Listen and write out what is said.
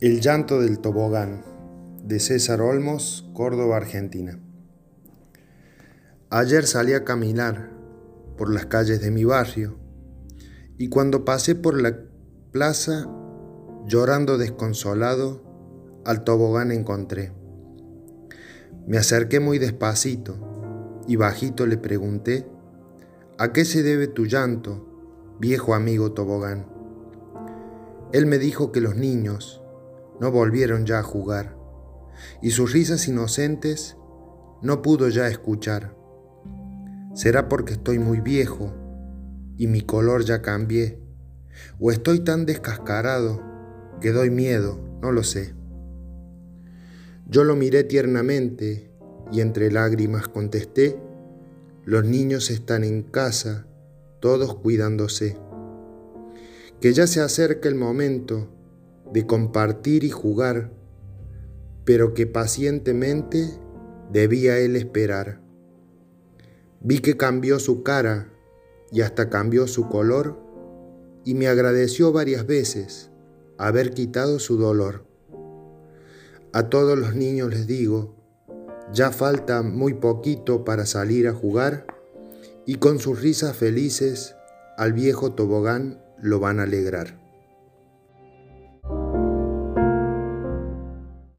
El llanto del tobogán de César Olmos, Córdoba, Argentina. Ayer salí a caminar por las calles de mi barrio y cuando pasé por la plaza, llorando desconsolado, al tobogán encontré. Me acerqué muy despacito y bajito le pregunté, ¿a qué se debe tu llanto, viejo amigo tobogán? Él me dijo que los niños, no volvieron ya a jugar, y sus risas inocentes no pudo ya escuchar. ¿Será porque estoy muy viejo y mi color ya cambié? ¿O estoy tan descascarado que doy miedo? No lo sé. Yo lo miré tiernamente y entre lágrimas contesté, los niños están en casa, todos cuidándose. Que ya se acerca el momento de compartir y jugar, pero que pacientemente debía él esperar. Vi que cambió su cara y hasta cambió su color y me agradeció varias veces haber quitado su dolor. A todos los niños les digo, ya falta muy poquito para salir a jugar y con sus risas felices al viejo tobogán lo van a alegrar.